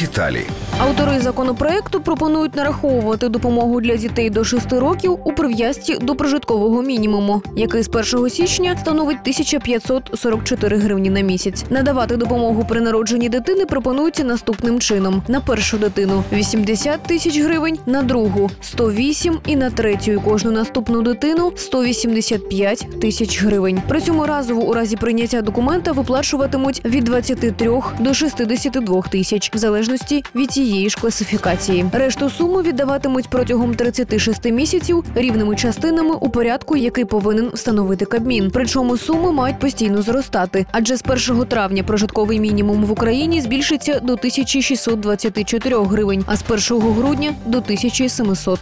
Деталі. Автори законопроекту пропонують нараховувати допомогу для дітей до 6 років у прив'язці до прожиткового мінімуму, який з 1 січня становить 1544 гривні на місяць. Надавати допомогу при народженні дитини пропонується наступним чином: на першу дитину 80 тисяч гривень, на другу 108 і на третю кожну наступну дитину 185 тисяч гривень. При цьому разово у разі прийняття документа виплачуватимуть від 23 до 62 тисяч, в залежності від цієї ж класифікації. Решту суми віддаватимуть протягом 36 місяців рівними частинами у порядку, який повинен встановити Кабмін. Причому суми мають постійно зростати, адже з 1 травня прожитковий мінімум в Україні збільшиться до 1624 гривень, а з 1 грудня до 1700.